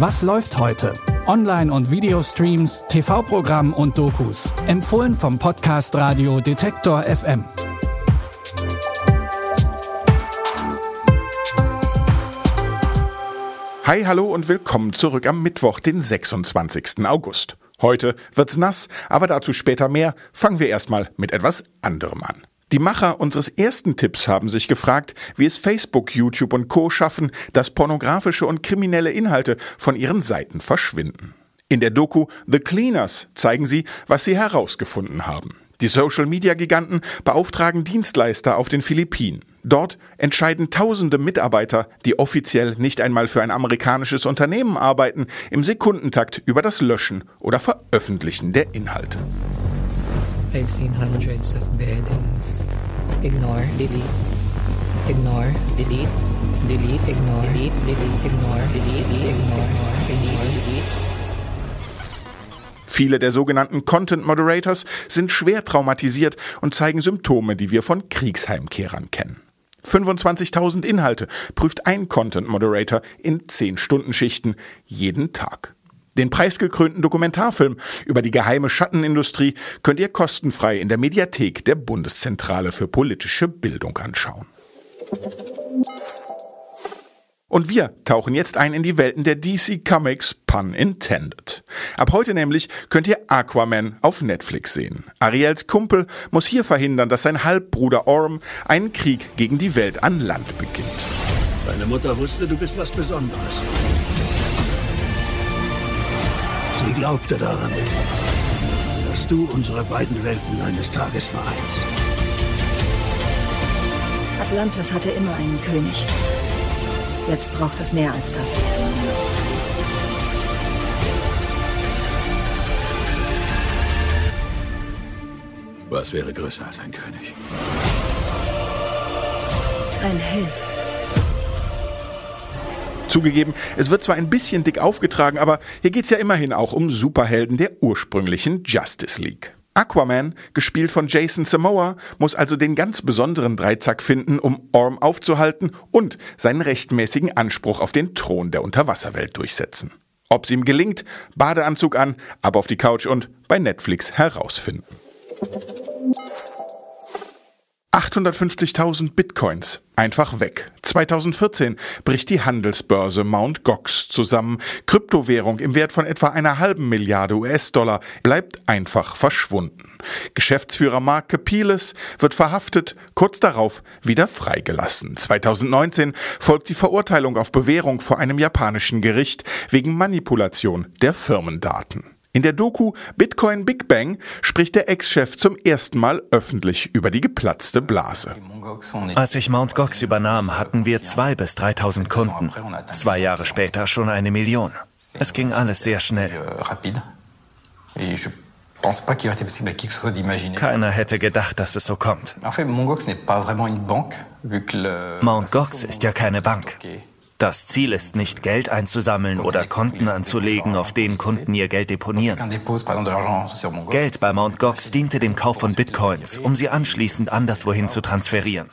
Was läuft heute? Online- und Videostreams, TV-Programm und Dokus. Empfohlen vom Podcast Radio Detektor FM. Hi, hallo und willkommen zurück am Mittwoch, den 26. August. Heute wird's nass, aber dazu später mehr. Fangen wir erstmal mit etwas anderem an. Die Macher unseres ersten Tipps haben sich gefragt, wie es Facebook, YouTube und Co schaffen, dass pornografische und kriminelle Inhalte von ihren Seiten verschwinden. In der Doku The Cleaners zeigen sie, was sie herausgefunden haben. Die Social-Media-Giganten beauftragen Dienstleister auf den Philippinen. Dort entscheiden tausende Mitarbeiter, die offiziell nicht einmal für ein amerikanisches Unternehmen arbeiten, im Sekundentakt über das Löschen oder Veröffentlichen der Inhalte. I've seen hundreds of beheadings. Ignore, delete, ignore, delete, delete, ignore, delete, delete, ignore, delete, ignore, ignore, delete. Viele der sogenannten Content Moderators sind schwer traumatisiert und zeigen Symptome, die wir von Kriegsheimkehrern kennen. 25.000 Inhalte prüft ein Content Moderator in 10-Stunden-Schichten jeden Tag. Den preisgekrönten Dokumentarfilm über die geheime Schattenindustrie könnt ihr kostenfrei in der Mediathek der Bundeszentrale für politische Bildung anschauen. Und wir tauchen jetzt ein in die Welten der DC Comics, pun intended. Ab heute nämlich könnt ihr Aquaman auf Netflix sehen. Ariels Kumpel muss hier verhindern, dass sein Halbbruder Orm einen Krieg gegen die Welt an Land beginnt. Deine Mutter wusste, du bist was Besonderes. Sie glaubte daran, dass du unsere beiden Welten eines Tages vereinst. Atlantis hatte immer einen König. Jetzt braucht es mehr als das. Was wäre größer als ein König? Ein Held. Zugegeben, es wird zwar ein bisschen dick aufgetragen, aber hier geht's ja immerhin auch um Superhelden der ursprünglichen Justice League. Aquaman, gespielt von Jason Samoa, muss also den ganz besonderen Dreizack finden, um Orm aufzuhalten und seinen rechtmäßigen Anspruch auf den Thron der Unterwasserwelt durchsetzen. Ob's ihm gelingt, Badeanzug an, ab auf die Couch und bei Netflix herausfinden. 850.000 Bitcoins. Einfach weg. 2014 bricht die Handelsbörse Mt. Gox zusammen. Kryptowährung im Wert von etwa einer halben Milliarde US-Dollar bleibt einfach verschwunden. Geschäftsführer Mark Capiles wird verhaftet, kurz darauf wieder freigelassen. 2019 folgt die Verurteilung auf Bewährung vor einem japanischen Gericht wegen Manipulation der Firmendaten. In der Doku Bitcoin Big Bang spricht der Ex-Chef zum ersten Mal öffentlich über die geplatzte Blase. Als ich Mt. Gox übernahm, hatten wir 2.000 bis 3.000 Kunden. Zwei Jahre später schon eine Million. Es ging alles sehr schnell. Keiner hätte gedacht, dass es so kommt. Mt. Gox ist ja keine Bank. Das Ziel ist nicht, Geld einzusammeln oder Konten anzulegen, auf denen Kunden ihr Geld deponieren. Geld bei Mt. Gox diente dem Kauf von Bitcoins, um sie anschließend anderswohin zu transferieren.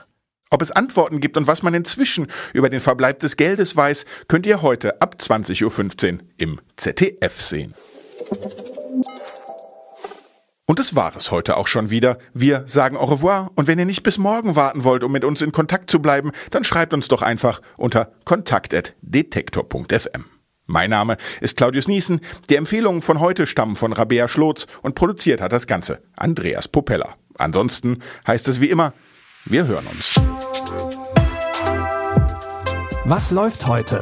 Ob es Antworten gibt und was man inzwischen über den Verbleib des Geldes weiß, könnt ihr heute ab 20.15 Uhr im ZDF sehen. Und das war es heute auch schon wieder. Wir sagen au revoir und wenn ihr nicht bis morgen warten wollt, um mit uns in Kontakt zu bleiben, dann schreibt uns doch einfach unter kontakt.detektor.fm. Mein Name ist Claudius Niesen. Die Empfehlungen von heute stammen von Rabea Schlotz und produziert hat das Ganze Andreas Popella. Ansonsten heißt es wie immer, wir hören uns. Was läuft heute?